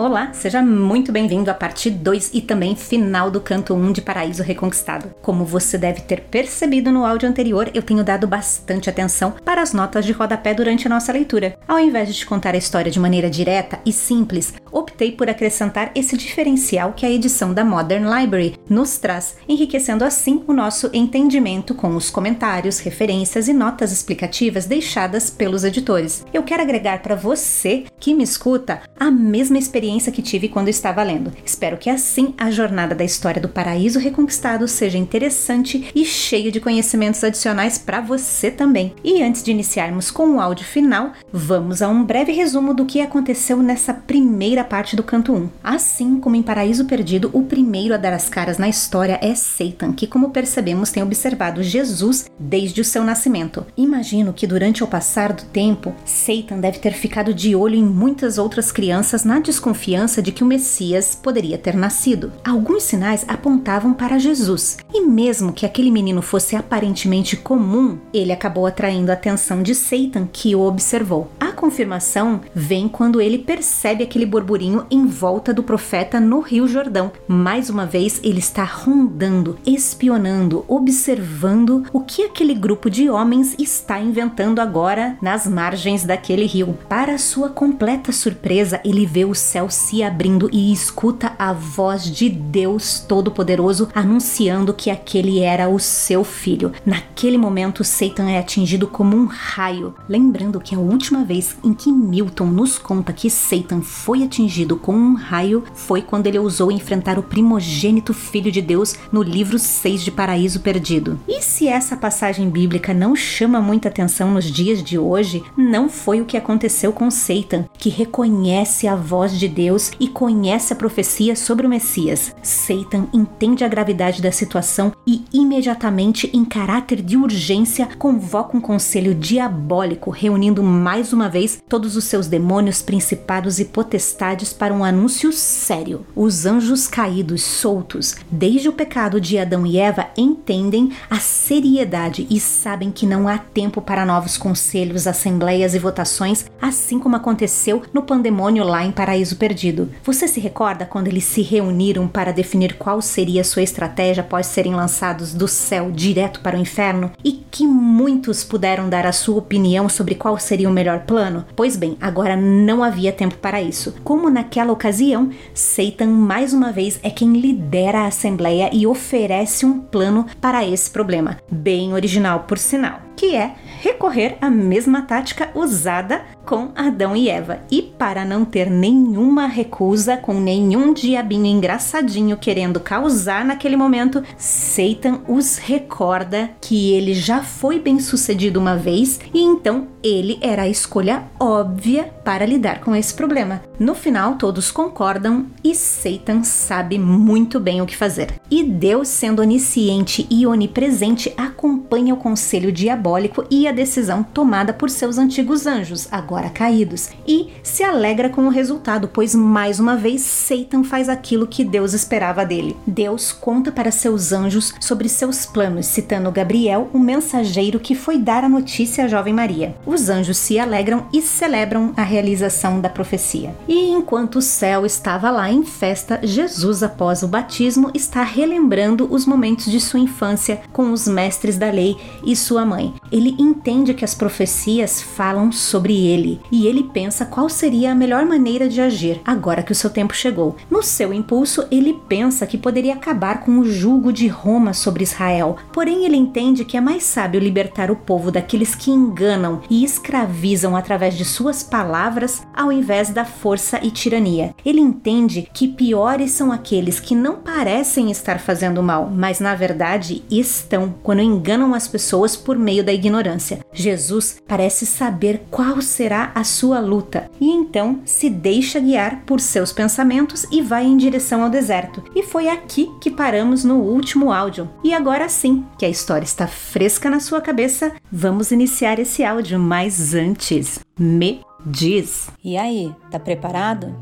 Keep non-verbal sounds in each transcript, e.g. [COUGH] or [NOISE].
Olá, seja muito bem-vindo à parte 2 e também final do canto 1 de Paraíso Reconquistado. Como você deve ter percebido no áudio anterior, eu tenho dado bastante atenção para as notas de rodapé durante a nossa leitura. Ao invés de te contar a história de maneira direta e simples, optei por acrescentar esse diferencial que a edição da Modern Library nos traz, enriquecendo assim o nosso entendimento com os comentários, referências e notas explicativas deixadas pelos editores. Eu quero agregar para você que me escuta a mesma experiência experiência que tive quando estava lendo. Espero que assim a jornada da história do paraíso reconquistado seja interessante e cheia de conhecimentos adicionais para você também. E antes de iniciarmos com o áudio final, vamos a um breve resumo do que aconteceu nessa primeira parte do canto 1. Assim como em Paraíso Perdido, o primeiro a dar as caras na história é Satan, que, como percebemos, tem observado Jesus desde o seu nascimento. Imagino que durante o passar do tempo, Satan deve ter ficado de olho em muitas outras crianças na desconfiança confiança de que o Messias poderia ter nascido. Alguns sinais apontavam para Jesus, e mesmo que aquele menino fosse aparentemente comum, ele acabou atraindo a atenção de Satan, que o observou. A confirmação vem quando ele percebe aquele burburinho em volta do profeta no Rio Jordão. Mais uma vez, ele está rondando, espionando, observando o que aquele grupo de homens está inventando agora nas margens daquele rio. Para sua completa surpresa, ele vê o céu céu se abrindo e escuta a voz de Deus Todo-Poderoso anunciando que aquele era o seu filho. Naquele momento, Satan é atingido como um raio. Lembrando que a última vez em que Milton nos conta que Satan foi atingido com um raio foi quando ele ousou enfrentar o primogênito filho de Deus no livro 6 de Paraíso Perdido. E se essa passagem bíblica não chama muita atenção nos dias de hoje, não foi o que aconteceu com Satan, que reconhece a voz de Deus e conhece a profecia sobre o Messias. Satan entende a gravidade da situação e imediatamente, em caráter de urgência, convoca um conselho diabólico, reunindo mais uma vez todos os seus demônios, principados e potestades para um anúncio sério. Os anjos caídos soltos, desde o pecado de Adão e Eva, entendem a seriedade e sabem que não há tempo para novos conselhos, assembleias e votações, assim como aconteceu no pandemônio lá em Paraíso Perdido. Você se recorda quando eles se reuniram para definir qual seria sua estratégia após serem lançados do céu direto para o inferno? E que muitos puderam dar a sua opinião sobre qual seria o melhor plano? Pois bem, agora não havia tempo para isso. Como naquela ocasião, Satan mais uma vez é quem lidera a assembleia e oferece um plano para esse problema. Bem original, por sinal que é recorrer à mesma tática usada com Adão e Eva. E para não ter nenhuma recusa com nenhum diabinho engraçadinho querendo causar naquele momento, Satan os recorda que ele já foi bem sucedido uma vez e então ele era a escolha óbvia para lidar com esse problema. No final, todos concordam e Satan sabe muito bem o que fazer. E Deus, sendo onisciente e onipresente, acompanha o conselho diabólico e a decisão tomada por seus antigos anjos, agora caídos, e se alegra com o resultado, pois mais uma vez Satan faz aquilo que Deus esperava dele. Deus conta para seus anjos sobre seus planos, citando Gabriel, o mensageiro que foi dar a notícia à jovem Maria os anjos se alegram e celebram a realização da profecia. E enquanto o céu estava lá em festa, Jesus, após o batismo, está relembrando os momentos de sua infância com os mestres da lei e sua mãe. Ele entende que as profecias falam sobre ele e ele pensa qual seria a melhor maneira de agir agora que o seu tempo chegou. No seu impulso, ele pensa que poderia acabar com o jugo de Roma sobre Israel, porém ele entende que é mais sábio libertar o povo daqueles que enganam e escravizam através de suas palavras ao invés da força e tirania. Ele entende que piores são aqueles que não parecem estar fazendo mal, mas na verdade estão quando enganam as pessoas por meio da ignorância. Jesus parece saber qual será a sua luta e então se deixa guiar por seus pensamentos e vai em direção ao deserto. E foi aqui que paramos no último áudio. E agora sim, que a história está fresca na sua cabeça, vamos iniciar esse áudio mas antes, me diz. E aí, tá preparado?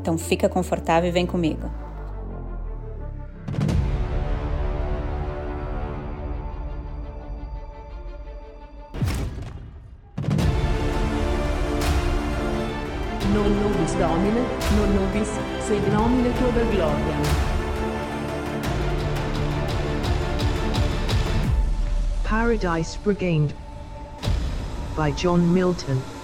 Então fica confortável e vem comigo. Non nobis Domine, non nobis, sed nomine tuo gloriam. Paradise Regained by John Milton.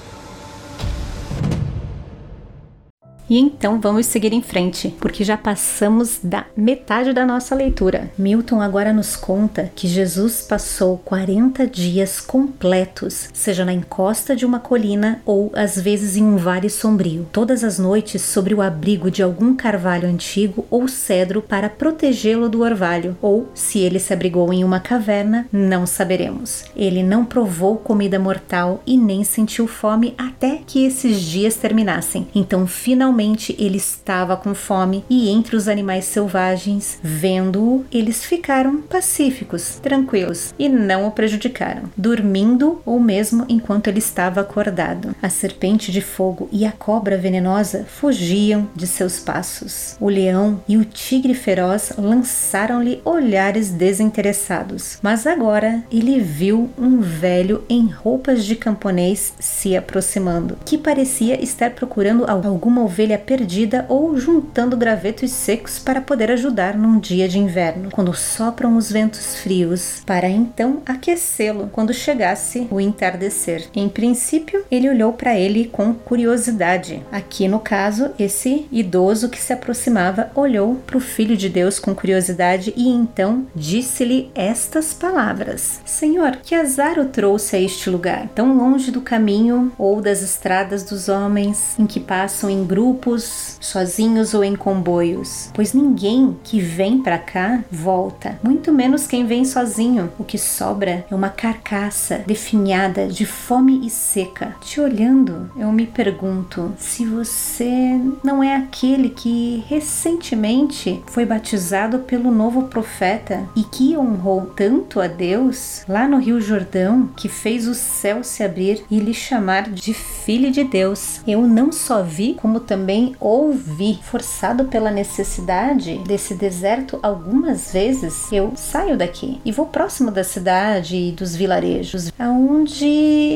E então vamos seguir em frente, porque já passamos da metade da nossa leitura. Milton agora nos conta que Jesus passou 40 dias completos, seja na encosta de uma colina ou às vezes em um vale sombrio, todas as noites sobre o abrigo de algum carvalho antigo ou cedro para protegê-lo do orvalho, ou se ele se abrigou em uma caverna, não saberemos. Ele não provou comida mortal e nem sentiu fome até que esses dias terminassem. Então, finalmente Realmente ele estava com fome e entre os animais selvagens, vendo-o, eles ficaram pacíficos, tranquilos e não o prejudicaram, dormindo ou mesmo enquanto ele estava acordado. A serpente de fogo e a cobra venenosa fugiam de seus passos. O leão e o tigre feroz lançaram-lhe olhares desinteressados, mas agora ele viu um velho em roupas de camponês se aproximando, que parecia estar procurando alguma ovelha perdida ou juntando gravetos secos para poder ajudar num dia de inverno, quando sopram os ventos frios, para então aquecê-lo quando chegasse o entardecer. Em princípio, ele olhou para ele com curiosidade. Aqui no caso, esse idoso que se aproximava olhou para o filho de Deus com curiosidade e então disse-lhe estas palavras: Senhor, que azar o trouxe a este lugar, tão longe do caminho ou das estradas dos homens, em que passam em grupos grupos, sozinhos ou em comboios, pois ninguém que vem para cá volta, muito menos quem vem sozinho. O que sobra é uma carcaça definhada de fome e seca. Te olhando, eu me pergunto se você não é aquele que recentemente foi batizado pelo novo profeta e que honrou tanto a Deus lá no Rio Jordão que fez o céu se abrir e lhe chamar de filho de Deus. Eu não só vi, como também também ouvi, forçado pela necessidade desse deserto algumas vezes, eu saio daqui e vou próximo da cidade e dos vilarejos, aonde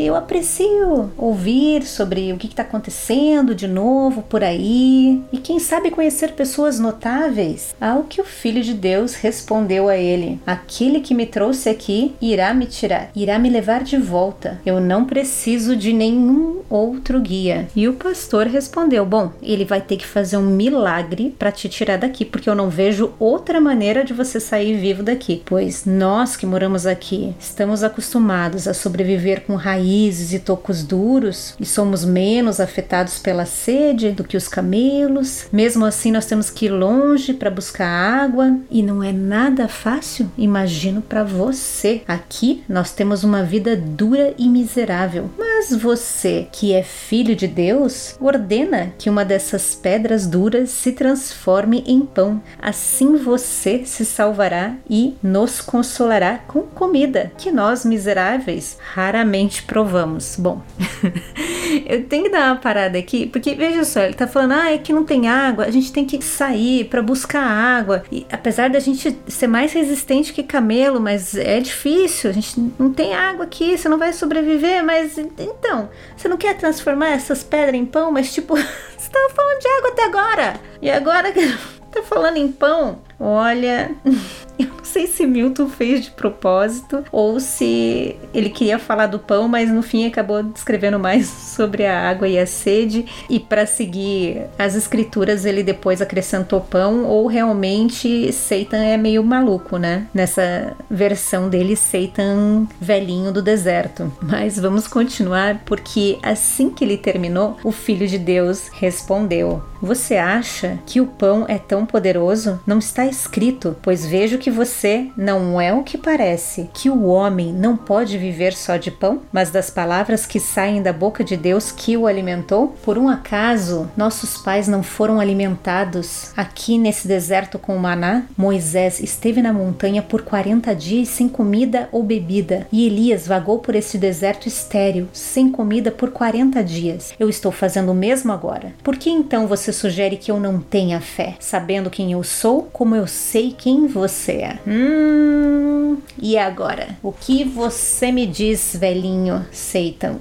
eu aprecio ouvir sobre o que está acontecendo de novo por aí e quem sabe conhecer pessoas notáveis. Ao que o Filho de Deus respondeu a ele: Aquele que me trouxe aqui irá me tirar, irá me levar de volta. Eu não preciso de nenhum outro guia. E o pastor respondeu: Bom, ele vai ter que fazer um milagre para te tirar daqui, porque eu não vejo outra maneira de você sair vivo daqui. Pois nós que moramos aqui estamos acostumados a sobreviver com raízes e tocos duros e somos menos afetados pela sede do que os camelos. Mesmo assim, nós temos que ir longe para buscar água e não é nada fácil, imagino para você. Aqui nós temos uma vida dura e miserável. Mas você, que é filho de Deus, ordena que uma dessas pedras duras se transforme em pão. Assim você se salvará e nos consolará com comida que nós miseráveis raramente provamos. Bom, [LAUGHS] eu tenho que dar uma parada aqui, porque veja só, ele tá falando, ah, é que não tem água, a gente tem que sair para buscar água. E apesar da gente ser mais resistente que camelo, mas é difícil, a gente não tem água aqui, você não vai sobreviver, mas então, você não quer transformar essas pedras em pão, mas tipo [LAUGHS] tava falando de água até agora. E agora que [LAUGHS] tá falando em pão? Olha, [LAUGHS] eu não sei se Milton fez de propósito ou se ele queria falar do pão, mas no fim acabou descrevendo mais [LAUGHS] sobre a água e a sede. E para seguir as escrituras, ele depois acrescentou pão, ou realmente Satan é meio maluco, né? Nessa versão dele, Satan velhinho do deserto. Mas vamos continuar, porque assim que ele terminou, o filho de Deus respondeu: Você acha que o pão é tão poderoso? Não está escrito, pois vejo que que você não é o que parece, que o homem não pode viver só de pão, mas das palavras que saem da boca de Deus que o alimentou? Por um acaso nossos pais não foram alimentados aqui nesse deserto com maná? Moisés esteve na montanha por 40 dias sem comida ou bebida, e Elias vagou por esse deserto estéril, sem comida por 40 dias. Eu estou fazendo o mesmo agora. Por que então você sugere que eu não tenha fé, sabendo quem eu sou, como eu sei quem você? Hum? Hum, e agora? O que você me diz, velhinho Satan?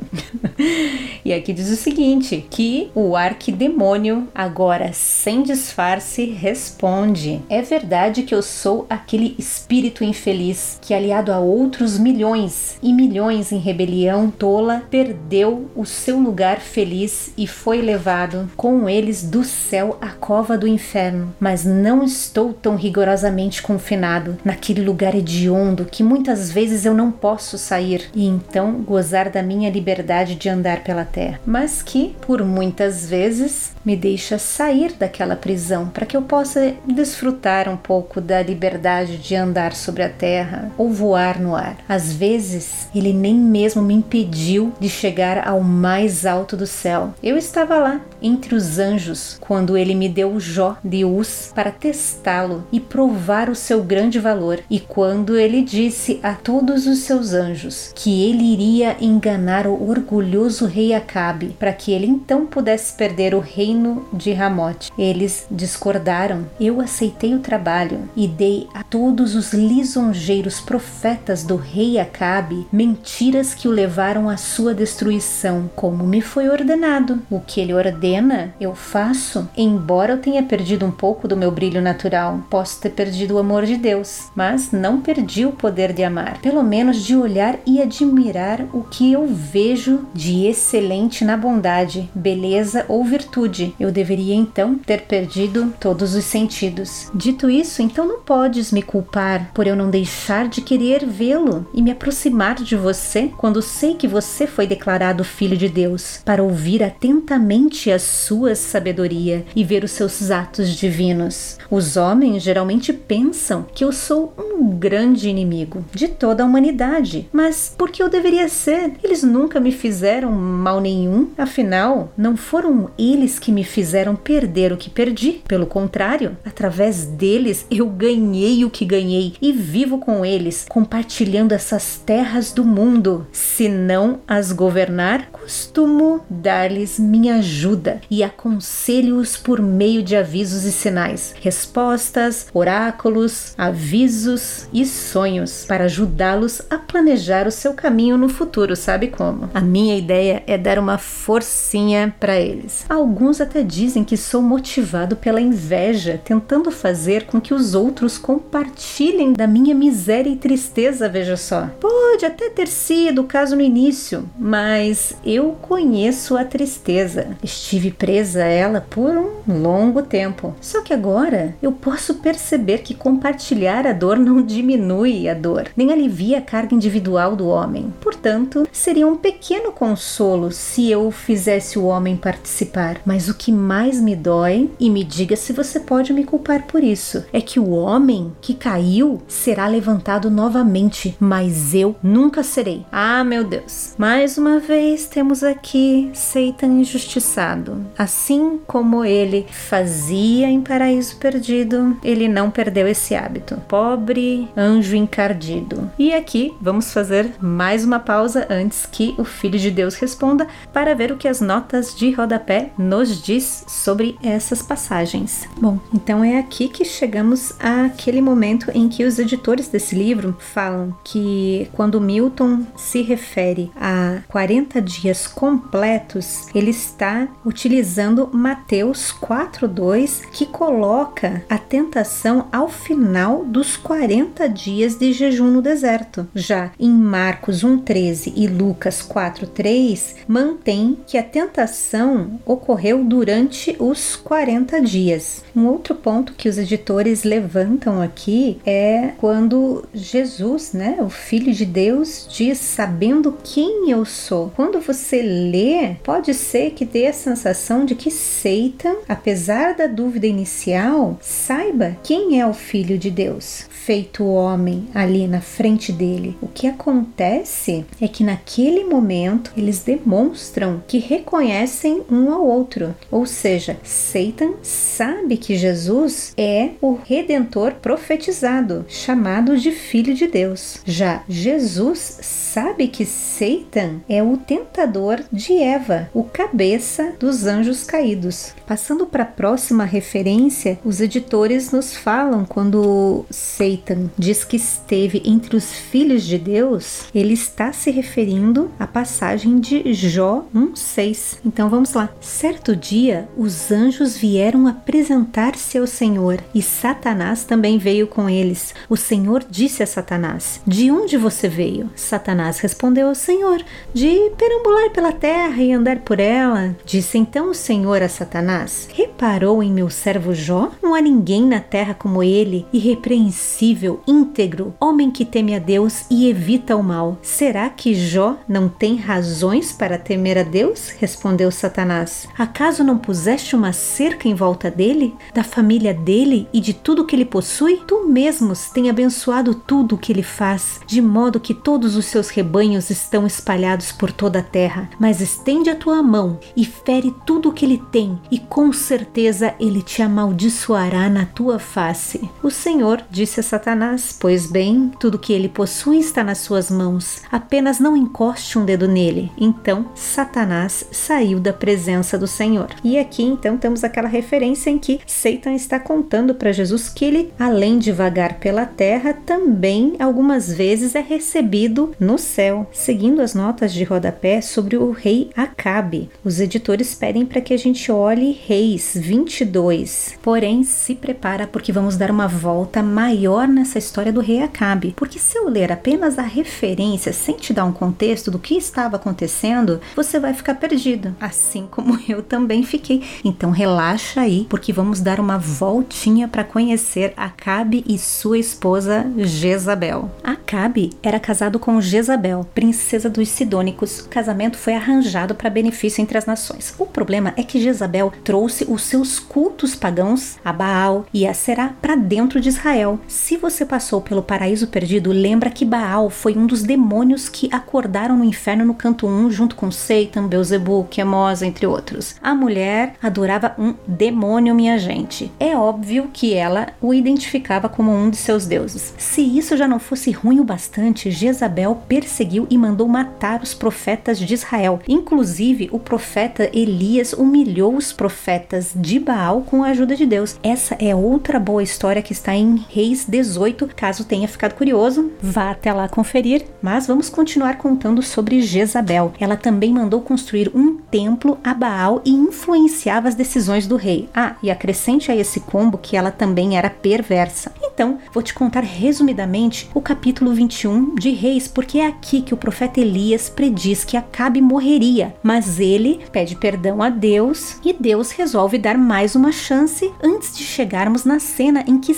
[LAUGHS] e aqui diz o seguinte: que o arquidemônio, agora sem disfarce, responde: É verdade que eu sou aquele espírito infeliz que, aliado a outros milhões e milhões em rebelião tola, perdeu o seu lugar feliz e foi levado com eles do céu à cova do inferno. Mas não estou tão rigorosamente confinado naquele lugar hediondo que muitas vezes eu não posso sair e então gozar da minha liberdade de andar pela terra, mas que por muitas vezes me deixa sair daquela prisão para que eu possa desfrutar um pouco da liberdade de andar sobre a terra ou voar no ar. Às vezes, ele nem mesmo me impediu de chegar ao mais alto do céu. Eu estava lá, entre os anjos, quando ele me deu o Jó de Uz para testá-lo e provar o seu grande valor, e quando ele disse a todos os seus anjos que ele iria enganar o orgulhoso rei Acabe, para que ele então pudesse perder o reino de Ramote. Eles discordaram. Eu aceitei o trabalho e dei a todos os lisonjeiros profetas do rei Acabe mentiras que o levaram à sua destruição, como me foi ordenado. O que ele ordena, eu faço, embora eu tenha perdido um pouco do meu brilho natural. Posso ter perdido o amor de Deus, mas não perdi o poder de amar, pelo menos de olhar e admirar o que eu vejo de excelente na bondade, beleza ou virtude. Eu deveria então ter perdido todos os sentidos. Dito isso, então não podes me culpar por eu não deixar de querer vê-lo e me aproximar de você quando sei que você foi declarado filho de Deus, para ouvir atentamente a sua sabedoria e ver os seus atos divinos. Os homens geralmente pensam que eu sou um grande inimigo de toda a humanidade, mas por que eu deveria ser? Eles nunca me fizeram mal nenhum, afinal, não foram eles que me fizeram perder o que perdi. Pelo contrário, através deles eu ganhei o que ganhei e vivo com eles, compartilhando essas terras do mundo. Se não as governar, costumo dar-lhes minha ajuda e aconselho-os por meio de avisos e sinais, respostas, oráculos, avisos e sonhos para ajudá-los a planejar o seu caminho no futuro, sabe como? A minha ideia é dar uma forcinha para eles. Alguns até dizem que sou motivado pela inveja, tentando fazer com que os outros compartilhem da minha miséria e tristeza, veja só. Pode até ter sido o caso no início, mas eu conheço a tristeza. Estive presa a ela por um longo tempo. Só que agora eu posso perceber que compartilhar a dor não diminui a dor, nem alivia a carga individual do homem. Portanto, seria um pequeno consolo se eu fizesse o homem participar. Mas o que mais me dói, e me diga se você pode me culpar por isso, é que o homem que caiu será levantado novamente, mas eu nunca serei. Ah, meu Deus. Mais uma vez temos aqui Satan injustiçado. Assim como ele fazia em Paraíso Perdido, ele não perdeu esse hábito. Pobre anjo encardido. E aqui vamos fazer mais uma pausa antes que o Filho de Deus responda para ver o que as notas de rodapé nos diz sobre essas passagens. Bom, então é aqui que chegamos àquele momento em que os editores desse livro falam que quando Milton se refere a 40 dias completos, ele está utilizando Mateus 4:2, que coloca a tentação ao final dos 40 dias de jejum no deserto. Já em Marcos 1:13 e Lucas 4:3, mantém que a tentação ocorreu durante os 40 dias. Um outro ponto que os editores levantam aqui é quando Jesus, né, o filho de Deus, diz sabendo quem eu sou. Quando você lê, pode ser que dê a sensação de que Satan, apesar da dúvida inicial, saiba quem é o filho de Deus, feito homem ali na frente dele. O que acontece é que naquele momento eles demonstram que reconhecem um ao outro, ou seja, Satan sabe que Jesus é o redentor profetizado, chamado de filho de Deus. Já Jesus sabe que Satan é o tentador de Eva, o cabeça dos anjos caídos. Passando para a próxima referência, os editores nos falam quando Satan diz que esteve entre os filhos de Deus, ele está se referindo à passagem de Jó 1:6. Então vamos lá. Certo dia, os anjos vieram apresentar-se ao Senhor e Satanás também veio com eles. O Senhor disse a Satanás: De onde você veio? Satanás respondeu ao Senhor: De perambular pela terra e andar por ela. Disse então o Senhor a Satanás: Reparou em meu servo Jó? Não há ninguém na terra como ele, irrepreensível, íntegro, homem que teme a Deus e evita o mal. Será que Jó não tem razões para temer a Deus? Respondeu Satanás. Acaso não puseste uma cerca em volta dele, da família dele e de tudo que ele possui? Tu mesmos tem abençoado tudo o que ele faz, de modo que todos os seus rebanhos estão espalhados por toda a terra. Mas estende a tua mão e fere tudo o que ele tem, e com certeza ele te amaldiçoará na tua face. O Senhor disse a Satanás: Pois bem, tudo que ele possui está nas suas mãos, apenas não encoste um dedo nele. Então Satanás saiu da presença do Senhor. E aqui então temos aquela referência em que Satan está contando para Jesus que ele, além de vagar pela terra, também algumas vezes é recebido no céu. Seguindo as notas de rodapé sobre o rei Acabe, os editores pedem para que a gente olhe Reis 22. Porém, se prepara porque vamos dar uma volta maior nessa história do rei Acabe. Porque se eu ler apenas a referência sem te dar um contexto do que estava acontecendo, você vai ficar perdido, assim como [LAUGHS] eu também fiquei. Então relaxa aí, porque vamos dar uma voltinha para conhecer Acabe e sua esposa Jezabel. Acabe era casado com Jezabel, princesa dos Sidônicos. O casamento foi arranjado para benefício entre as nações. O problema é que Jezabel trouxe os seus cultos pagãos a Baal e a Será para dentro de Israel. Se você passou pelo paraíso perdido, lembra que Baal foi um dos demônios que acordaram no inferno no canto 1 junto com Satan, Beuzebu, Quemos, entre outros. A mulher adorava um demônio, minha gente. É óbvio que ela o identificava como um de seus deuses. Se isso já não fosse ruim o bastante, Jezabel perseguiu e mandou matar os profetas de Israel. Inclusive, o profeta Elias humilhou os profetas de Baal com a ajuda de Deus. Essa é outra boa história que está em Reis 18. Caso tenha ficado curioso, vá até lá conferir. Mas vamos continuar contando sobre Jezabel. Ela também mandou construir um templo a Baal e influenciava as decisões do rei. Ah, e acrescente a esse combo que ela também era perversa. Então, vou te contar resumidamente o capítulo 21 de Reis, porque é aqui que o profeta Elias prediz que Acabe morreria, mas ele pede perdão a Deus e Deus resolve dar mais uma chance antes de chegarmos na cena em que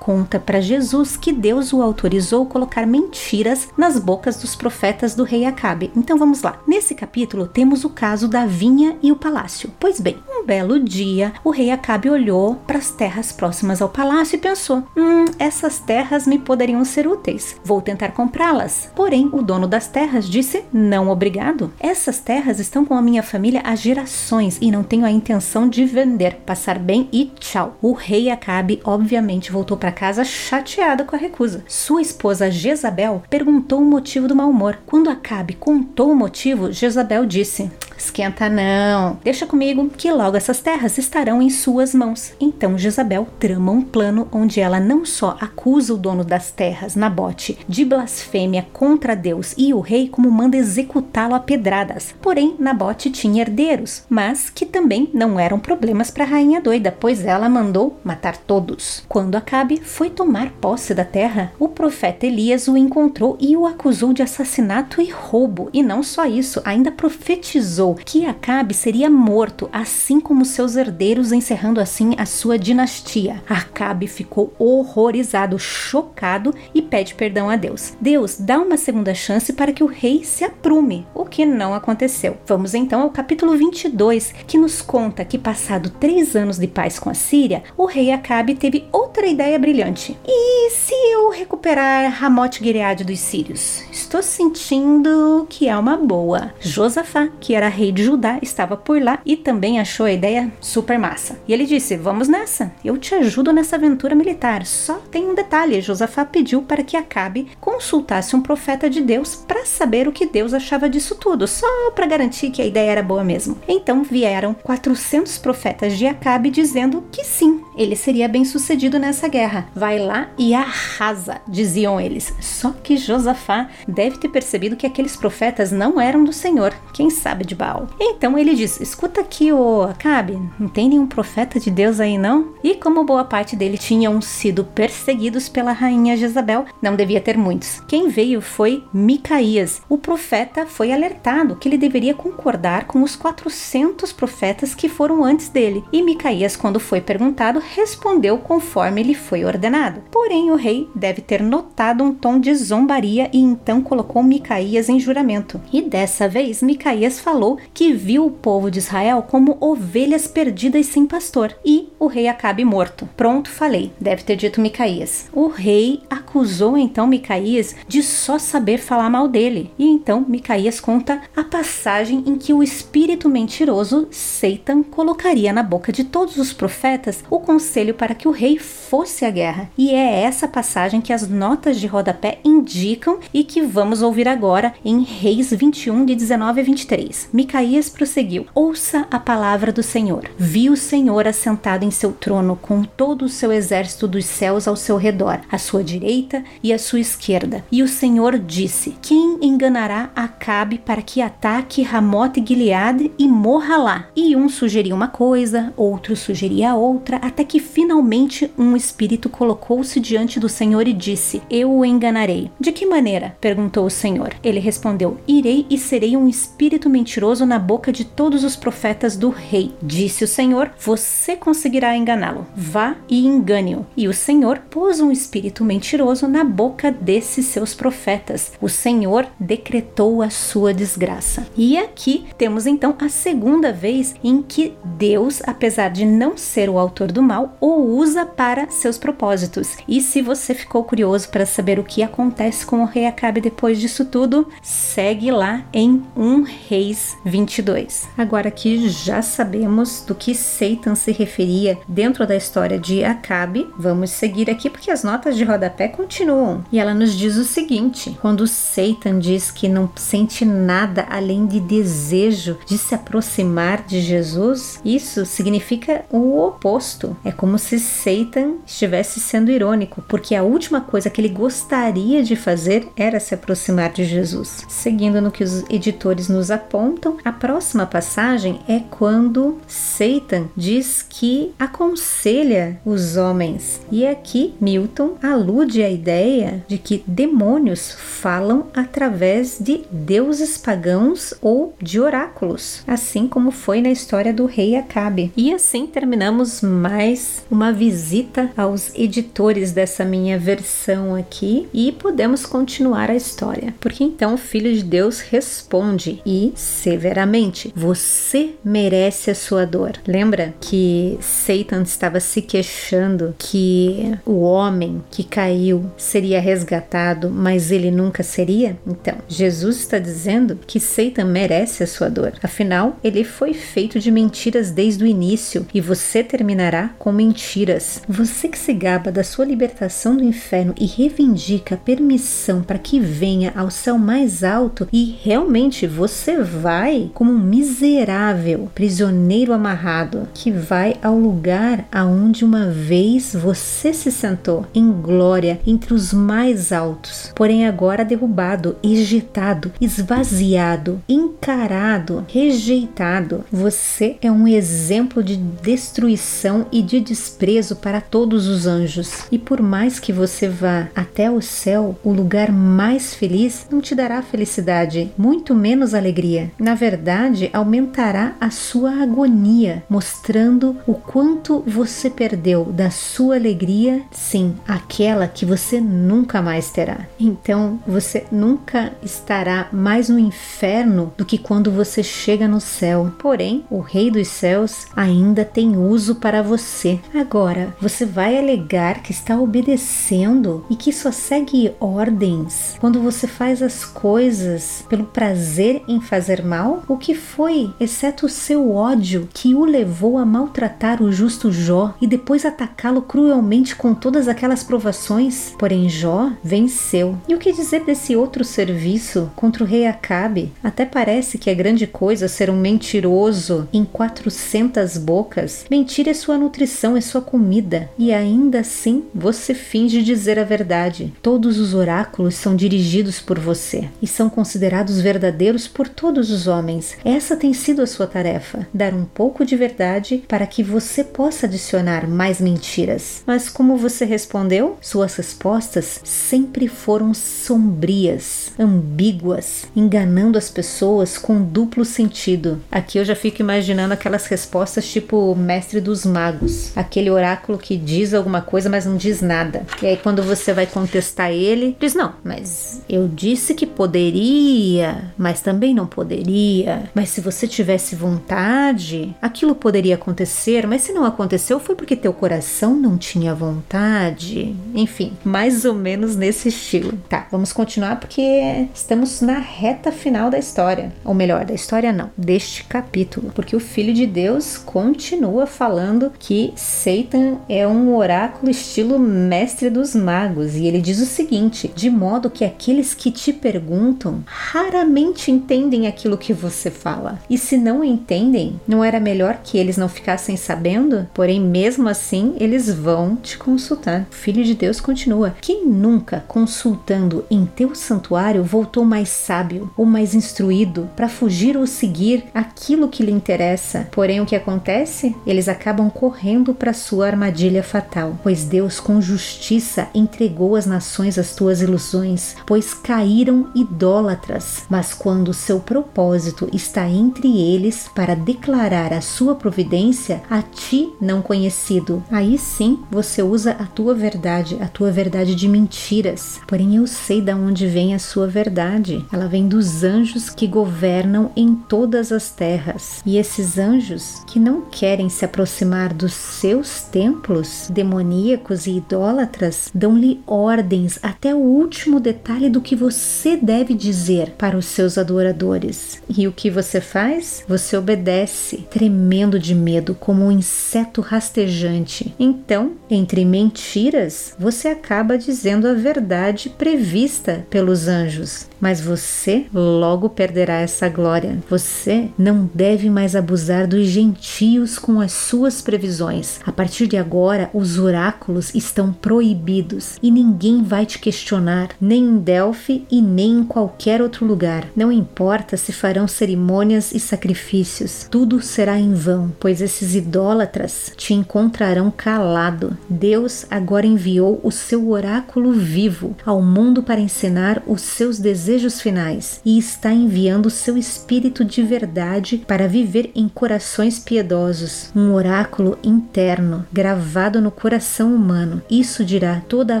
Conta para Jesus que Deus o autorizou colocar mentiras nas bocas dos profetas do rei Acabe. Então vamos lá. Nesse capítulo temos o caso da vinha e o palácio. Pois bem, um belo dia, o rei Acabe olhou para as terras próximas ao palácio e pensou: Hum, essas terras me poderiam ser úteis. Vou tentar comprá-las. Porém, o dono das terras disse: Não, obrigado. Essas terras estão com a minha família há gerações e não tenho a intenção de vender. Passar bem e tchau. O rei Acabe, obviamente, voltou para casa chateado com a recusa. Sua esposa Jezabel perguntou o motivo do mau humor. Quando Acabe contou o motivo, Jezabel disse: Esquenta não, deixa comigo que logo essas terras estarão em suas mãos. Então Jezabel trama um plano onde ela não só acusa o dono das terras, Nabote, de blasfêmia contra Deus e o rei, como manda executá-lo a pedradas. Porém, Nabote tinha herdeiros, mas que também não eram problemas para a rainha doida, pois ela mandou matar todos. Quando Acabe foi tomar posse da terra, o profeta Elias o encontrou e o acusou de assassinato e roubo. E não só isso, ainda profetizou que Acabe seria morto, assim como seus herdeiros, encerrando assim a sua dinastia. Acabe ficou horrorizado, chocado e pede perdão a Deus. Deus dá uma segunda chance para que o rei se aprume, o que não aconteceu. Vamos então ao capítulo 22, que nos conta que, passado três anos de paz com a Síria, o rei Acabe teve outra ideia brilhante. E se eu recuperar Ramote Gilead dos sírios? Estou sentindo que é uma boa. Josafá, que era rei de Judá, estava por lá e também achou a ideia super massa. E ele disse: Vamos nessa, eu te ajudo nessa aventura militar. Só tem um detalhe: Josafá pediu para que Acabe consultasse um profeta de Deus para saber o que Deus achava disso tudo, só para garantir que a ideia era boa mesmo. Então vieram 400 profetas de Acabe dizendo que sim, ele seria bem sucedido nessa guerra. Vai lá e arrasa, diziam eles. Só que Josafá deve ter percebido que aqueles profetas não eram do Senhor, quem sabe de Baal. Então ele diz: Escuta aqui, ô Acabe, não tem nenhum profeta de Deus aí não? E como boa parte dele tinham sido perseguidos pela rainha Jezabel, não devia ter muitos. Quem veio foi Micaías. O profeta foi alertado que ele deveria concordar com os 400 profetas que foram antes dele. E Micaías, quando foi perguntado, respondeu conforme lhe foi ordenado. Porém, o rei deve ter notado um tom de zombaria e então colocou Micaías em juramento. E dessa vez, Micaías falou que viu o povo de Israel como ovelhas perdidas sem pastor e o rei acabe morto. Pronto, falei, deve ter dito Micaías. O rei acusou então Micaías de só saber falar mal dele. E então Micaías conta a passagem em que o espírito mentiroso Satan colocaria na boca de todos os profetas o conselho para que o rei fosse à guerra. E é essa passagem que as notas de rodapé indicam e que vamos ouvir agora em Reis 21, de 19 a 23. Micaías prosseguiu: Ouça a palavra do Senhor. Vi o Senhor assentado em seu trono, com todo o seu exército dos céus ao seu redor, à sua direita e à sua esquerda. E o Senhor disse: Quem enganará Acabe para que ataque Ramote Gileade e morra lá? E um sugeria uma coisa, outro sugeria outra, até que finalmente um espírito colocou-se diante do Senhor e disse: Eu o enganarei. De que maneira? perguntou o Senhor. Ele respondeu: Irei e serei um espírito mentiroso na boca de todos os profetas do rei. Disse o Senhor: Você conseguirá enganá-lo. Vá e engane-o. E o Senhor pôs um espírito mentiroso na boca desses seus profetas. O Senhor decretou a sua desgraça. E aqui temos então a segunda vez em que Deus, apesar de não ser o autor do mal, o usa para seus propósitos. E se você ficou curioso para saber o que acontece com o rei Acabe depois disso tudo, segue lá em 1 Reis 22. Agora que já sabemos do que Satan se referia dentro da história de Acabe, vamos seguir aqui porque as notas de rodapé continuam. E ela nos diz o seguinte: quando Satan diz que não sente nada além de desejo de se aproximar de Jesus, isso significa o oposto. É como se Satan estivesse sendo irônico, porque a última coisa que ele gostaria de fazer era se aproximar de Jesus. Seguindo no que os editores nos apontam, a próxima passagem é quando Satan diz que aconselha os homens. E aqui Milton alude à ideia de que demônios falam através de deuses pagãos ou de oráculos, assim como foi na história do rei Acabe. E assim terminamos mais uma visita aos editores dessa minha versão aqui e podemos continuar a história. Porque então o filho de Deus responde e severamente: Você merece a sua dor. Lembra que Satan estava se queixando que o homem que caiu seria resgatado, mas ele nunca seria? Então, Jesus está dizendo que Satan merece a sua dor. Afinal, ele foi feito de mentiras desde o início e você terminará com mentiras. Você que se gaba da sua libertação do inferno e reivindica permissão para que venha ao céu mais alto e realmente você vai como um miserável prisioneiro amarrado que vai ao lugar aonde uma vez você se sentou em glória entre os mais altos, porém agora derrubado, ejetado, esvaziado, encarado, rejeitado. Você é um exemplo de destruição e de desprezo para todos os anjos. E por mais que você vá até o céu, o lugar mais feliz não te dará felicidade, muito menos alegria. Na verdade, aumentará a sua agonia, mostrando o quanto você perdeu da sua alegria, sim, aquela que você nunca mais terá. Então, você nunca estará mais no inferno do que quando você chega no céu. Porém, o Rei dos Céus ainda tem uso para você. Agora, você vai alegar que está obedecendo e que só segue ordens quando você faz as coisas pelo prazer em fazer mal? O que foi, exceto o seu ódio, que o levou a maltratar o justo Jó e depois atacá-lo cruelmente com todas aquelas provações? Porém, Jó venceu. E o que dizer desse outro serviço contra o rei Acabe? Até parece que é grande coisa ser um mentiroso em 400 bocas. Mentira é sua nutrição é sua comida e ainda assim você finge dizer a verdade. Todos os oráculos são dirigidos por você e são considerados verdadeiros por todos os homens. Essa tem sido a sua tarefa: dar um pouco de verdade para que você possa adicionar mais mentiras. Mas como você respondeu? Suas respostas sempre foram sombrias, ambíguas, enganando as pessoas com duplo sentido. Aqui eu já fico imaginando aquelas respostas tipo mestre dos magos, aquele oráculo que diz alguma coisa, mas não diz nada. E aí quando você vai contestar ele, diz: "Não, mas eu disse que poderia, mas também não poderia. Mas se você tivesse vontade, aquilo poderia acontecer, mas se não aconteceu foi porque teu coração não tinha vontade." Enfim, mais ou menos nesse estilo. Tá, vamos continuar porque estamos na reta final da história, ou melhor, da história não, deste capítulo, porque o filho de Deus continua falando que Satan é um oráculo estilo mestre dos magos. E ele diz o seguinte: de modo que aqueles que te perguntam raramente entendem aquilo que você fala. E se não entendem, não era melhor que eles não ficassem sabendo? Porém, mesmo assim, eles vão te consultar. O filho de Deus continua: quem nunca consultando em teu santuário voltou mais sábio ou mais instruído para fugir ou seguir aquilo que lhe interessa? Porém, o que acontece? Eles acabam correndo para sua armadilha fatal, pois Deus com justiça entregou as nações às tuas ilusões, pois caíram idólatras. Mas quando seu propósito está entre eles para declarar a sua providência a ti não conhecido, aí sim você usa a tua verdade, a tua verdade de mentiras. Porém, eu sei de onde vem a sua verdade. Ela vem dos anjos que governam em todas as terras. E esses anjos que não querem se aproximar dos seus templos demoníacos e idólatras dão-lhe ordens até o último detalhe do que você deve dizer para os seus adoradores. E o que você faz? Você obedece, tremendo de medo, como um inseto rastejante. Então, entre mentiras, você acaba dizendo a verdade prevista pelos anjos. Mas você logo perderá essa glória. Você não deve mais abusar dos gentios com as suas previsões. A partir de agora, os oráculos estão proibidos e ninguém vai te questionar, nem em Delphi e nem em qualquer outro lugar. Não importa se farão cerimônias e sacrifícios, tudo será em vão, pois esses idólatras te encontrarão calado. Deus agora enviou o seu oráculo vivo ao mundo para ensinar os seus desejos finais e está enviando o seu espírito de verdade para viver em corações piedosos, um oráculo interno gravado no coração humano. Isso dirá toda a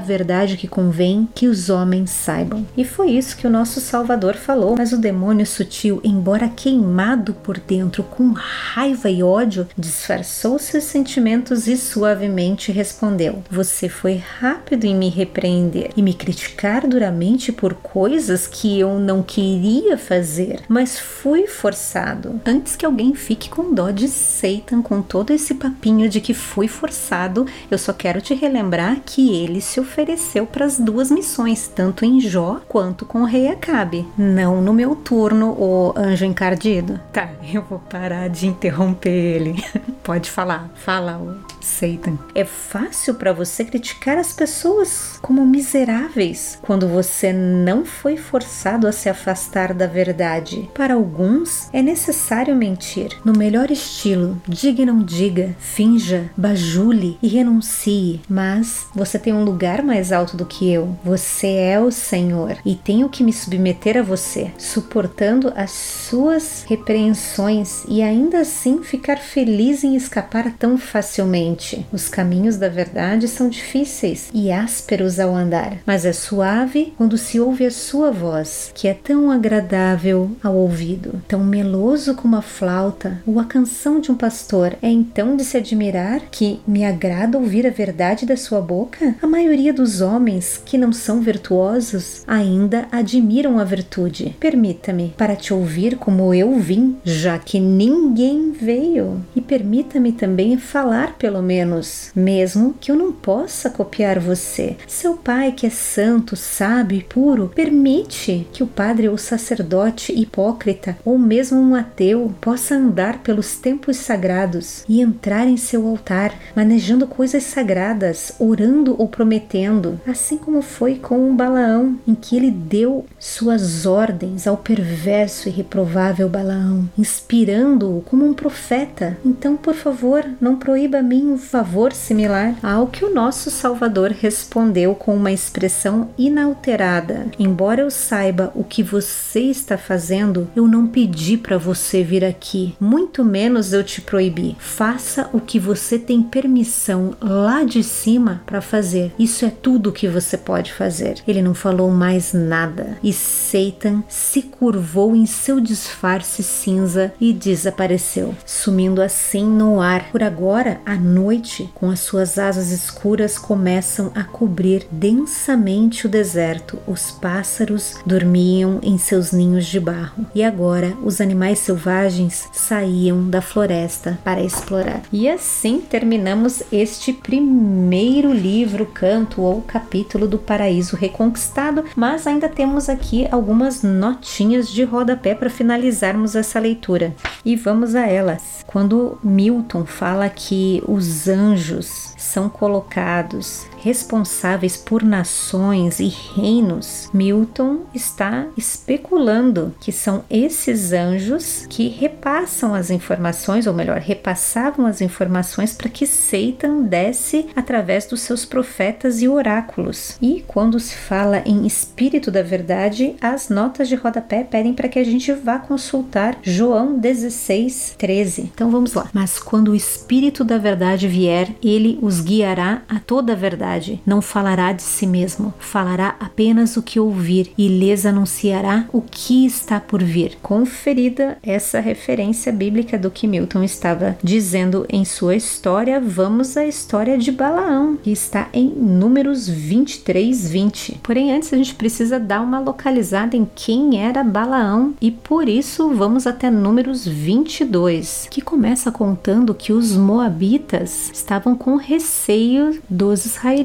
verdade que convém que os homens saibam. E foi isso que o nosso Salvador falou. Mas o demônio sutil, embora queimado por dentro com raiva e ódio, disfarçou seus sentimentos e suavemente respondeu: Você foi rápido em me repreender e me criticar duramente por coisas que eu não queria fazer, mas fui forçado. Antes que alguém fique com dó de Satan com todo esse papinho de que fui forçado, eu só quero te relembrar que ele se ofereceu para as duas missões, tanto em Jó quanto com o rei Acabe. Não no meu turno, o anjo encardido. Tá, eu vou parar de interromper ele. [LAUGHS] Pode falar, fala, Satan. É fácil para você criticar as pessoas como miseráveis quando você não foi forçado a se afastar da verdade. Para alguns, é necessário mentir no melhor estilo. Diga e não diga, finja, bajule e renuncie. Mas você tem um lugar mais alto do que eu. Você é o Senhor e tenho que me submeter a você, suportando as suas repreensões e ainda assim ficar feliz em escapar tão facilmente. Os caminhos da verdade são difíceis e ásperos ao andar, mas é suave quando se ouve a sua voz, que é tão agradável ao ouvido, tão meloso como a flauta ou a canção de um pastor. É então de se admirar que me agrada ouvir a verdade da sua boca? A maioria dos homens que não são virtuosos ainda admiram a virtude. Permita-me para te ouvir como eu vim, já que ninguém veio, e permita permita-me também falar pelo menos, mesmo que eu não possa copiar você. Seu pai, que é santo, sábio e puro, permite que o padre ou sacerdote hipócrita ou mesmo um ateu possa andar pelos templos sagrados e entrar em seu altar, manejando coisas sagradas, orando ou prometendo, assim como foi com o Balaão, em que ele deu suas ordens ao perverso e reprovável Balaão, inspirando-o como um profeta. Então, por favor, não proíba a mim um favor similar ao que o nosso Salvador respondeu com uma expressão inalterada. Embora eu saiba o que você está fazendo, eu não pedi para você vir aqui, muito menos eu te proibi. Faça o que você tem permissão lá de cima para fazer. Isso é tudo que você pode fazer. Ele não falou mais nada e Satan se curvou em seu disfarce cinza e desapareceu, sumindo assim no ar. Por agora, a noite, com as suas asas escuras, começam a cobrir densamente o deserto. Os pássaros dormiam em seus ninhos de barro e agora os animais selvagens saíam da floresta para explorar. E assim terminamos este primeiro livro, canto ou capítulo do Paraíso Reconquistado, mas ainda temos aqui algumas notinhas de rodapé para finalizarmos essa leitura. E vamos a elas. Quando Milton fala que os anjos são colocados responsáveis por nações e reinos, Milton está especulando que são esses anjos que repassam as informações, ou melhor, repassavam as informações para que Satan desse através dos seus profetas e oráculos. E quando se fala em espírito da verdade, as notas de rodapé pedem para que a gente vá consultar João 16, 13. Então vamos lá. Mas quando o espírito da verdade vier, ele os guiará a toda a verdade. Não falará de si mesmo, falará apenas o que ouvir e lhes anunciará o que está por vir. Conferida essa referência bíblica do que Milton estava dizendo em sua história, vamos à história de Balaão, que está em Números 23, 20. Porém, antes a gente precisa dar uma localizada em quem era Balaão e por isso vamos até Números 22, que começa contando que os moabitas estavam com receio dos israelitas.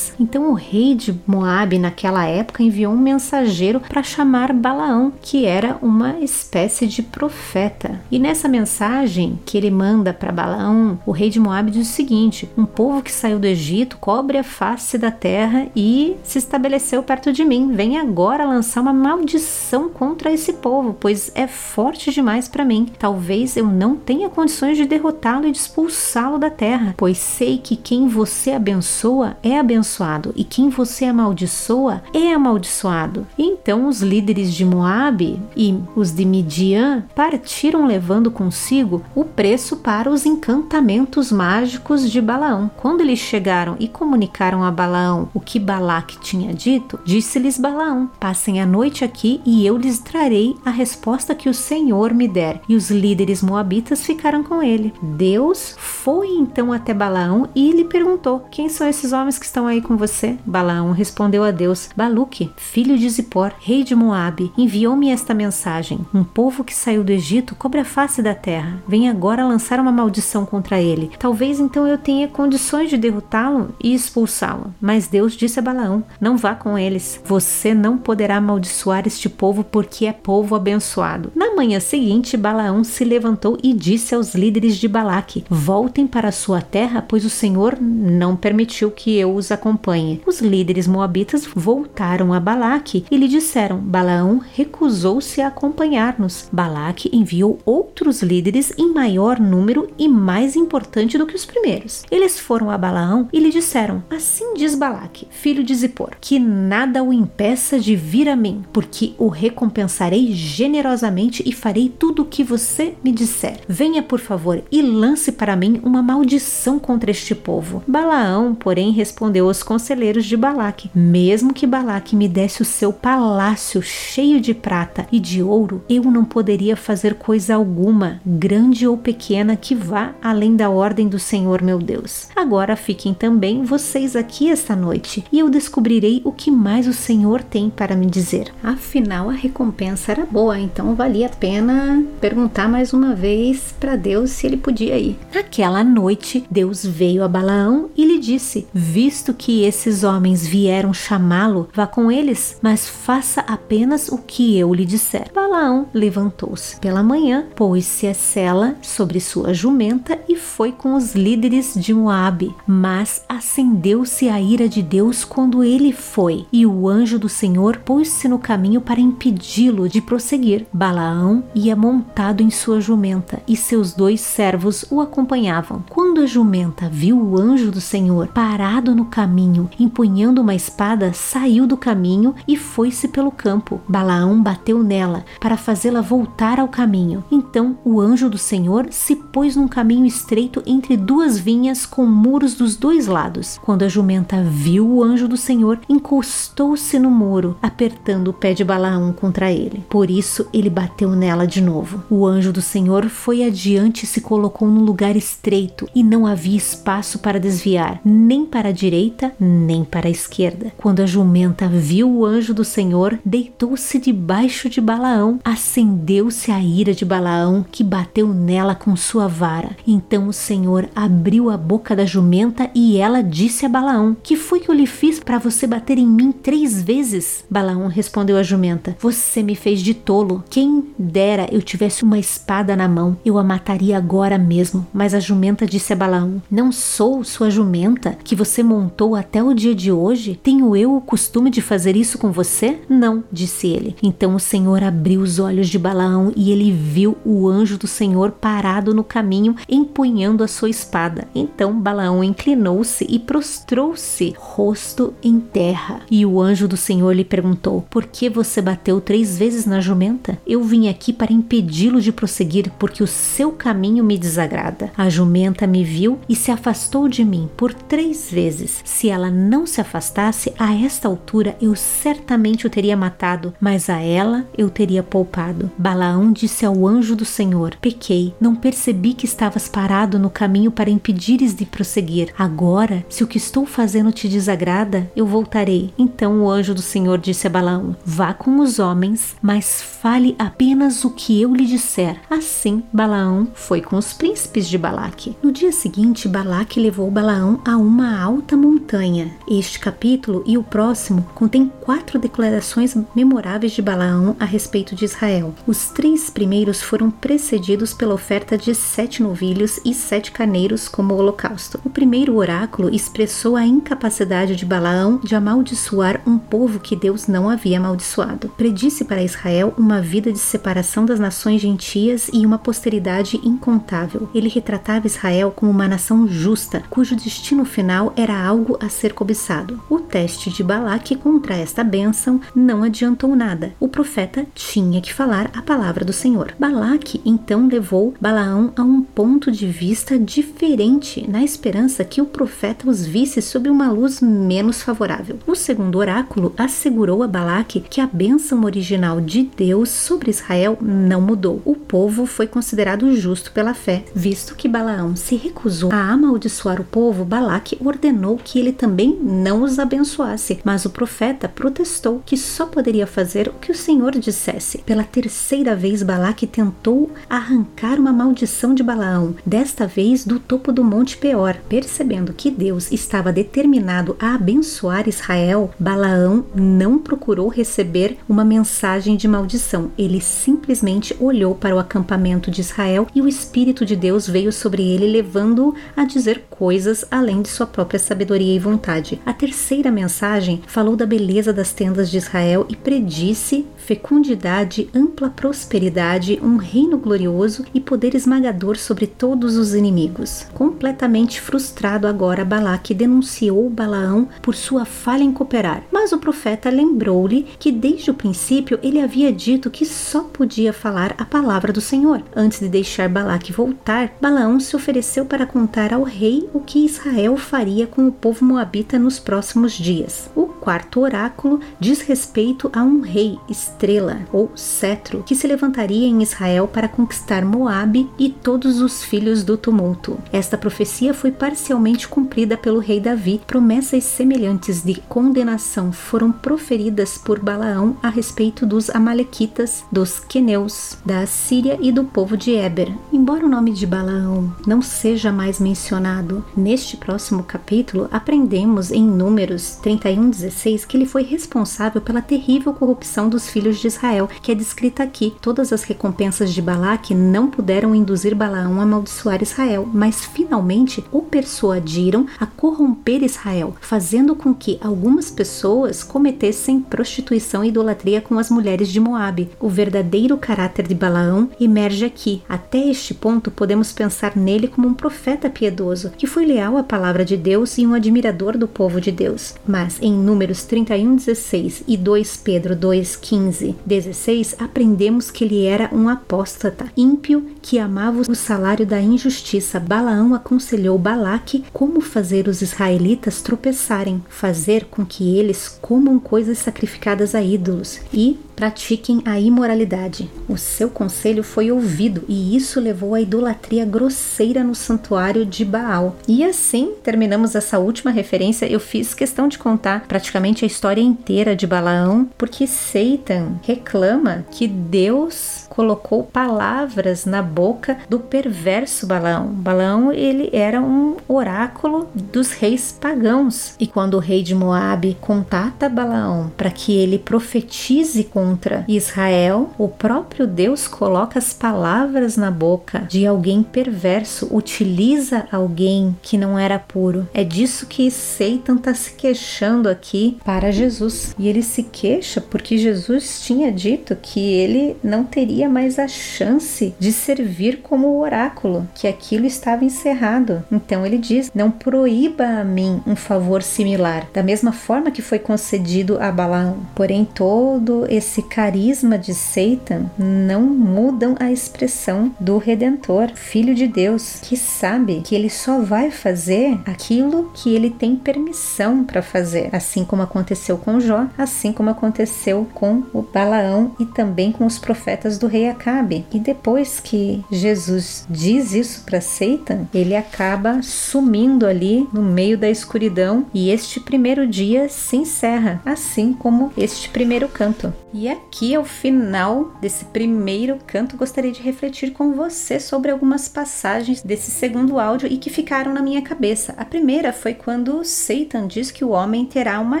Então o rei de Moabe naquela época enviou um mensageiro para chamar Balaão, que era uma espécie de profeta. E nessa mensagem que ele manda para Balaão, o rei de Moabe diz o seguinte: Um povo que saiu do Egito cobre a face da terra e se estabeleceu perto de mim. Vem agora lançar uma maldição contra esse povo, pois é forte demais para mim. Talvez eu não tenha condições de derrotá-lo e de expulsá-lo da terra, pois sei que quem você abençoa é abençoado e quem você amaldiçoa é amaldiçoado. Então os líderes de Moabe e os de Midian partiram levando consigo o preço para os encantamentos mágicos de Balaão. Quando eles chegaram e comunicaram a Balaão o que Balaque tinha dito, disse-lhes Balaão: Passem a noite aqui e eu lhes trarei a resposta que o Senhor me der. E os líderes moabitas ficaram com ele. Deus foi então até Balaão e lhe perguntou: Quem são esses homens que estão aí com você? Balaão respondeu a Deus: Baluque, filho de Zippor, rei de Moabe, enviou-me esta mensagem: Um povo que saiu do Egito cobre a face da terra. Vem agora lançar uma maldição contra ele. Talvez então eu tenha condições de derrotá-lo e expulsá-lo. Mas Deus disse a Balaão: Não vá com eles. Você não poderá amaldiçoar este povo porque é povo abençoado. Na manhã seguinte, Balaão se levantou e disse aos líderes de Balaque: Voltem para a sua terra, pois o Senhor não permitiu que eu os acompanhe. Os líderes moabitas voltaram a Balaque e lhe disseram: Balaão recusou-se a acompanhar-nos. Balaque enviou outros líderes em maior número e mais importante do que os primeiros. Eles foram a Balaão e lhe disseram: Assim diz Balaque, filho de Zippor, que nada o impeça de vir a mim, porque o recompensarei generosamente e farei tudo o que você me disser. Venha, por favor, e lance para mim uma maldição contra este povo. Balaão, porém, respondeu aos conselheiros de Balaque: Mesmo que Balaque me desse o seu palácio cheio de prata e de ouro, eu não poderia fazer coisa alguma, grande ou pequena, que vá além da ordem do Senhor meu Deus. Agora fiquem também vocês aqui esta noite, e eu descobrirei o que mais o Senhor tem para me dizer. Afinal, a recompensa era boa, então valia a pena perguntar mais uma vez para Deus se ele podia ir. Naquela noite, Deus veio a Balaão e lhe disse: Visto que esses homens vieram chamá-lo, vá com eles, mas faça apenas o que eu lhe disser. Balaão levantou-se pela manhã, pôs-se a sela sobre sua jumenta e foi com os líderes de Moabe. Mas acendeu-se a ira de Deus quando ele foi, e o anjo do Senhor pôs-se no caminho para impedi-lo de prosseguir. Balaão ia montado em sua jumenta e seus dois servos o acompanhavam. Quando a jumenta viu o anjo do Senhor parado no caminho, empunhando uma espada, saiu do caminho e foi-se pelo campo. Balaão bateu nela para fazê-la voltar ao caminho. Então o anjo do Senhor se pôs num caminho estreito entre duas vinhas com muros dos dois lados. Quando a jumenta viu o anjo do Senhor, encostou-se no muro, apertando o pé de Balaão contra ele. Por isso ele bateu nela de novo. O anjo do Senhor foi adiante e se colocou num lugar estreito e não havia espaço para desviar, nem para a direita, nem para a esquerda. Quando a jumenta viu o anjo do Senhor, deitou-se debaixo de Balaão, acendeu-se a ira de Balaão, que bateu nela com sua vara. Então o Senhor abriu a boca da jumenta e ela disse a Balaão: Que foi que eu lhe fiz para você bater em mim três vezes? Balaão respondeu à jumenta: Você me fez de tolo. Quem dera eu tivesse uma espada na mão, eu a mataria agora mesmo. Mas a jumenta disse a Balaão: Não sou sua jumenta que você montou até o dia de hoje? Tenho eu o costume de fazer isso com você? Não, disse ele. Então o Senhor abriu os olhos de Balaão e ele viu o anjo do Senhor parado no caminho, empunhando a sua espada. Então Balaão inclinou-se e prostrou-se, rosto em terra. E o anjo do Senhor lhe perguntou: Por que você bateu três vezes na jumenta? Eu vim aqui para impedi-lo de prosseguir, porque o seu caminho me desagrada. A jumenta me viu e se afastou de mim por três vezes. Se ela não se afastasse, a esta altura eu certamente o teria matado, mas a ela eu teria poupado. Balaão disse ao anjo do Senhor: Pequei, não percebi que estavas parado no caminho para impedires de prosseguir. Agora, se o que estou fazendo te desagrada, eu voltarei. Então o anjo do Senhor disse a Balaão: Vá com os homens, mas fale apenas o que eu lhe disser. Assim, Balaão foi com os príncipes de Balaque. No dia seguinte, Balaque levou Balaão a uma alta montanha. Este capítulo e o próximo contém quatro declarações memoráveis de Balaão a respeito de Israel. Os três primeiros foram precedidos pela oferta de sete novilhos e sete carneiros como holocausto. O primeiro oráculo expressou a incapacidade de Balaão de amaldiçoar um povo que Deus não havia amaldiçoado. Predisse para Israel uma vida de separação das nações gentias e uma posteridade incontável. Ele retratava Israel como uma nação justa, cujo destino final era algo a ser cobiçado. O teste de Balaque contra esta bênção não adiantou nada. O profeta tinha que falar a palavra do Senhor. Balaque então levou Balaão a um ponto de vista diferente, na esperança que o profeta os visse sob uma luz menos favorável. O segundo oráculo assegurou a Balaque que a bênção original de Deus sobre Israel não mudou. O povo foi considerado justo pela fé, visto que Balaão se recusou a amaldiçoar o povo, Balaque ordenou que ele também não os abençoasse, mas o profeta protestou que só poderia fazer o que o Senhor dissesse. Pela terceira vez, Balaque tentou arrancar uma maldição de Balaão, desta vez do topo do Monte Peor. Percebendo que Deus estava determinado a abençoar Israel, Balaão não procurou receber uma mensagem de maldição. Ele simplesmente olhou para o acampamento de Israel e o Espírito de Deus veio sobre ele, levando-o a dizer coisas além de sua própria sabedoria e vontade. A terceira mensagem falou da beleza das tendas de Israel e predisse fecundidade, ampla prosperidade, um reino glorioso e poder esmagador sobre todos os inimigos. Completamente frustrado agora, Balaque denunciou Balaão por sua falha em cooperar, mas o profeta lembrou-lhe que desde o princípio ele havia dito que só podia falar a palavra do Senhor. Antes de deixar Balaque voltar, Balaão se ofereceu para contar ao rei o que Israel faria com o povo moabita nos próximos dias. O quarto oráculo diz respeito a um rei, estrela ou cetro, que se levantaria em Israel para conquistar Moabe e todos os filhos do tumulto. Esta profecia foi parcialmente cumprida pelo rei Davi. Promessas semelhantes de condenação foram proferidas por Balaão a respeito dos amalequitas, dos queneus, da Assíria e do povo de Eber. Embora o nome de Balaão não seja mais mencionado neste próximo capítulo, aprendemos em Números 31:16 que ele foi responsável pela terrível corrupção dos filhos de Israel, que é descrita aqui. Todas as recompensas de Balaque não puderam induzir Balaão a amaldiçoar Israel, mas finalmente o persuadiram a corromper Israel, fazendo com que algumas pessoas cometessem prostituição e idolatria com as mulheres de Moabe. O verdadeiro caráter de Balaão emerge aqui. Até este ponto podemos pensar nele como um profeta piedoso, que foi leal à palavra de Deus e um admirador do povo de Deus. Mas em Números 31:16 e 2 Pedro 2:15, 16, aprendemos que ele era um apóstata, ímpio que amava o salário da injustiça. Balaão aconselhou Balaque como fazer os israelitas tropeçarem, fazer com que eles comam coisas sacrificadas a ídolos e pratiquem a imoralidade. O seu conselho foi ouvido e isso levou à idolatria grosseira no santuário de Baal. E assim terminamos essa última referência. Eu fiz questão de contar praticamente a história inteira de Balaão, porque Satan reclama que Deus colocou palavras na boca do perverso Balaão. Balaão ele era um oráculo dos reis pagãos e quando o rei de Moabe contata Balaão para que ele profetize contra Israel, o próprio Deus coloca as palavras na boca de alguém perverso, utiliza alguém que não era puro. É disso que Satan está se queixando aqui para Jesus. E ele se queixa porque Jesus tinha dito que ele não teria mais a chance de servir como oráculo, que aquilo estava encerrado. Então ele diz: Não proíba a mim um favor similar, da mesma forma que foi concedido a Balaão. Porém, todo esse carisma de Satan não mudam a expressão do Redentor, Filho de Deus, que sabe que ele só vai fazer aquilo que ele tem permissão para fazer, assim como aconteceu com Jó, assim como aconteceu com o Balaão e também com os profetas do rei Acabe. E depois que Jesus diz isso para Satan, ele acaba sumindo ali no meio da escuridão e este primeiro dia se encerra, assim como este primeiro canto. E aqui é o final desse primeiro canto. Gostaria de refletir com você sobre algumas passagens desse segundo áudio e que ficaram na minha cabeça. A primeira foi quando Satan diz que o homem terá uma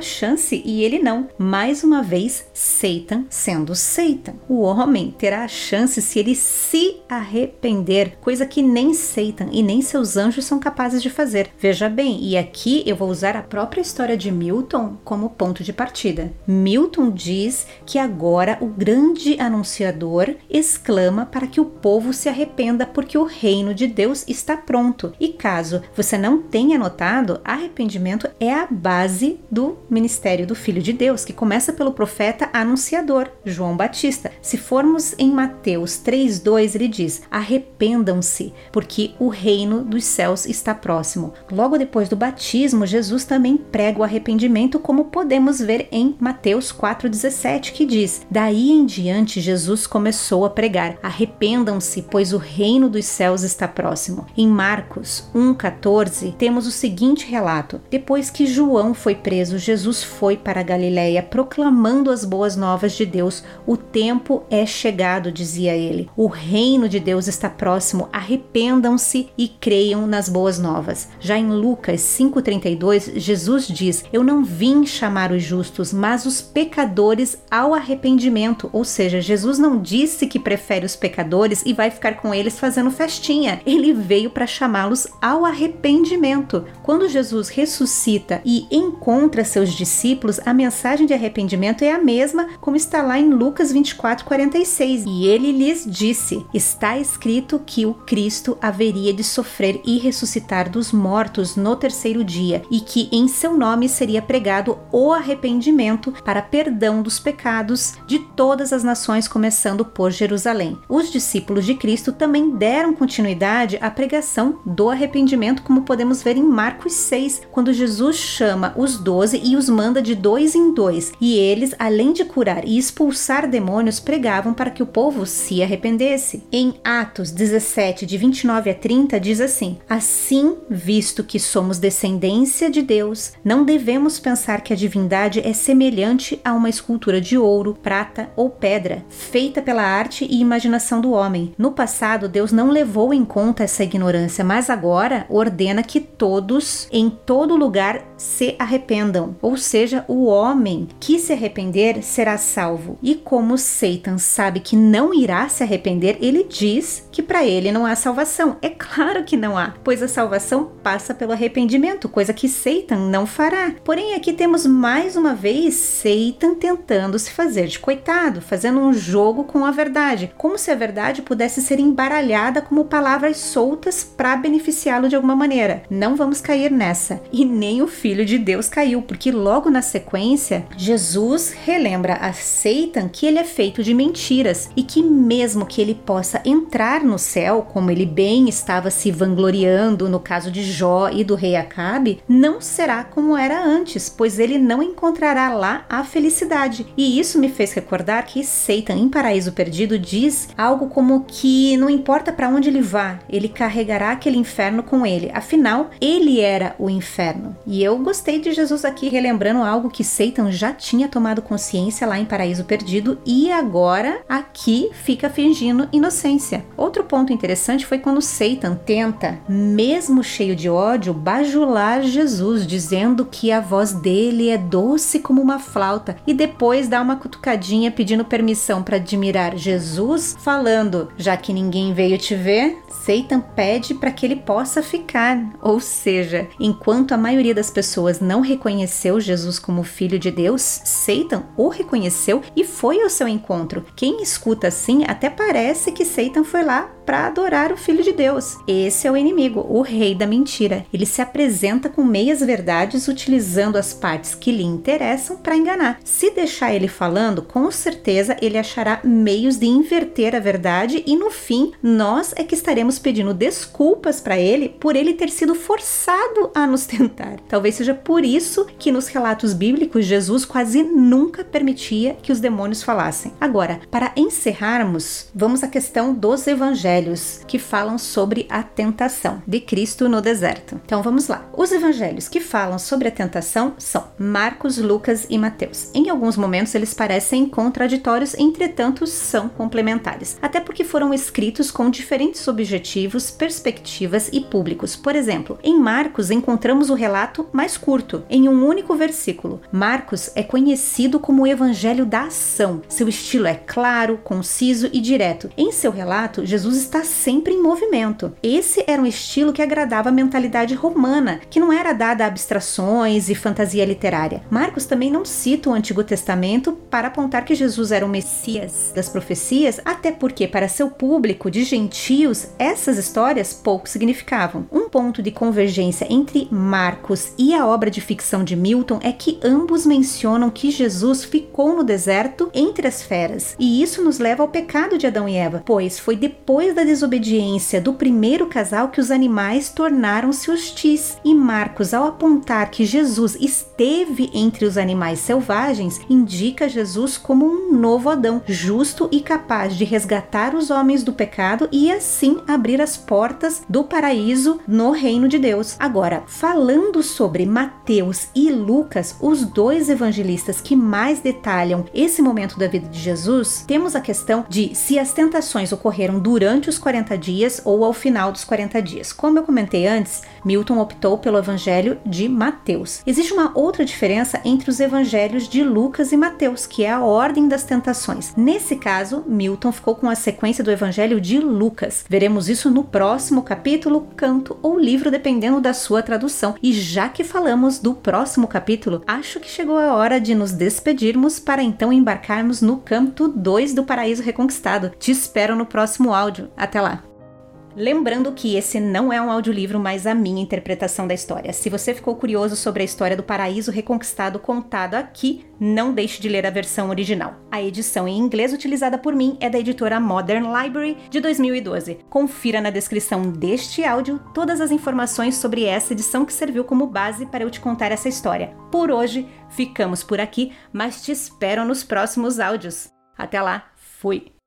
chance e ele não. Mais uma vez, Satan sendo Satan. O homem terá a chance se ele se arrepender, coisa que nem Satan e nem seus anjos são capazes de fazer. Veja bem, e aqui eu vou usar a própria história de Milton como ponto de partida. Milton diz que agora o grande anunciador exclama para que o povo se arrependa porque o reino de Deus está pronto. E caso você não tenha notado, arrependimento é a base do ministério do Filho de Deus, que começa pelo profeta anunciador, João Batista. Se formos em Mateus 3:2, ele diz: "Arrependam-se, porque o reino dos céus está próximo". Logo depois do batismo, Jesus também prega o arrependimento, como podemos ver em Mateus 4:17, que diz: "Daí em diante Jesus começou a pregar: Arrependam-se, pois o reino dos céus está próximo". Em Marcos 1:14, temos o seguinte relato: Depois que João foi preso, Jesus foi para a Galiléia proclamando as boas novas de Deus. O tempo é chegado, dizia ele. O reino de Deus está próximo. Arrependam-se e creiam nas boas novas. Já em Lucas 5:32, Jesus diz: Eu não vim chamar os justos, mas os pecadores ao arrependimento. Ou seja, Jesus não disse que prefere os pecadores e vai ficar com eles fazendo festinha. Ele veio para chamá-los ao arrependimento. Quando Jesus ressuscita e encontra seus discípulos, a mensagem de arrependimento é a mesma como está lá em Lucas 24:46 6: E ele lhes disse: Está escrito que o Cristo haveria de sofrer e ressuscitar dos mortos no terceiro dia, e que em seu nome seria pregado o arrependimento para perdão dos pecados de todas as nações, começando por Jerusalém. Os discípulos de Cristo também deram continuidade à pregação do arrependimento, como podemos ver em Marcos 6, quando Jesus chama os doze e os manda de dois em dois, e eles, além de curar e expulsar demônios, pregavam para que o povo se arrependesse. Em Atos 17, de 29 a 30, diz assim: Assim, visto que somos descendência de Deus, não devemos pensar que a divindade é semelhante a uma escultura de ouro, prata ou pedra, feita pela arte e imaginação do homem. No passado, Deus não levou em conta essa ignorância, mas agora ordena que todos, em todo lugar, se arrependam. Ou seja, o homem que se arrepender será salvo. E como Satan sabe que não irá se arrepender, ele diz que para ele não há salvação. É claro que não há, pois a salvação passa pelo arrependimento, coisa que Satan não fará. Porém, aqui temos mais uma vez Satan tentando se fazer de coitado, fazendo um jogo com a verdade, como se a verdade pudesse ser embaralhada como palavras soltas para beneficiá-lo de alguma maneira. Não vamos cair nessa. E nem o filho de Deus caiu, porque logo na sequência, Jesus relembra a Satan que ele é feito de mentiras e que mesmo que ele possa entrar no céu, como ele bem estava se vangloriando no caso de Jó e do rei Acabe, não será como era antes, pois ele não encontrará lá a felicidade. E isso me fez recordar que Satan em Paraíso Perdido diz algo como que não importa para onde ele vá, ele carregará aquele inferno com ele. Afinal, ele era o inferno. E eu gostei de Jesus aqui relembrando algo que Satan já tinha tomado consciência lá em Paraíso Perdido e agora aqui fica fingindo inocência. Outro ponto interessante foi quando Satan tenta, mesmo cheio de ódio, bajular Jesus, dizendo que a voz dele é doce como uma flauta e depois dá uma cutucadinha pedindo permissão para admirar Jesus, falando: já que ninguém veio te ver, Satan pede para que ele possa ficar. Ou seja, enquanto a maioria das pessoas não reconheceu Jesus como filho de Deus, Satan o reconheceu e foi ao seu encontro. Quem escuta assim até parece que Satan foi lá para adorar o Filho de Deus. Esse é o inimigo, o rei da mentira. Ele se apresenta com meias verdades, utilizando as partes que lhe interessam para enganar. Se deixar ele falando, com certeza ele achará meios de inverter a verdade e no fim nós é que estaremos pedindo desculpas para ele por ele ter sido forçado a nos [LAUGHS] tentar. Talvez seja por isso que nos relatos bíblicos Jesus quase nunca permitia que os demônios falassem. Agora, para encerrarmos, vamos à questão dos evangelhos evangelhos que falam sobre a tentação de Cristo no deserto. Então vamos lá. Os evangelhos que falam sobre a tentação são Marcos, Lucas e Mateus. Em alguns momentos eles parecem contraditórios, entretanto são complementares, até porque foram escritos com diferentes objetivos, perspectivas e públicos. Por exemplo, em Marcos encontramos o relato mais curto, em um único versículo. Marcos é conhecido como o evangelho da ação. Seu estilo é claro, conciso e direto. Em seu relato, Jesus está sempre em movimento. Esse era um estilo que agradava a mentalidade romana, que não era dada a abstrações e fantasia literária. Marcos também não cita o Antigo Testamento para apontar que Jesus era o Messias das profecias, até porque para seu público de gentios essas histórias pouco significavam. Um ponto de convergência entre Marcos e a obra de ficção de Milton é que ambos mencionam que Jesus ficou no deserto entre as feras, e isso nos leva ao pecado de Adão e Eva, pois foi depois depois da desobediência do primeiro casal que os animais tornaram-se hostis. E Marcos, ao apontar que Jesus esteve entre os animais selvagens, indica Jesus como um novo Adão, justo e capaz de resgatar os homens do pecado e assim abrir as portas do paraíso no reino de Deus. Agora, falando sobre Mateus e Lucas, os dois evangelistas que mais detalham esse momento da vida de Jesus, temos a questão de se as tentações ocorreram durante durante os 40 dias ou ao final dos 40 dias. Como eu comentei antes, Milton optou pelo evangelho de Mateus. Existe uma outra diferença entre os evangelhos de Lucas e Mateus, que é a ordem das tentações. Nesse caso, Milton ficou com a sequência do evangelho de Lucas. Veremos isso no próximo capítulo, canto ou livro, dependendo da sua tradução. E já que falamos do próximo capítulo, acho que chegou a hora de nos despedirmos para então embarcarmos no canto 2 do Paraíso Reconquistado. Te espero no próximo áudio. Até lá! Lembrando que esse não é um audiolivro, mas a minha interpretação da história. Se você ficou curioso sobre a história do paraíso reconquistado contado aqui, não deixe de ler a versão original. A edição em inglês utilizada por mim é da editora Modern Library de 2012. Confira na descrição deste áudio todas as informações sobre essa edição que serviu como base para eu te contar essa história. Por hoje, ficamos por aqui, mas te espero nos próximos áudios. Até lá, fui!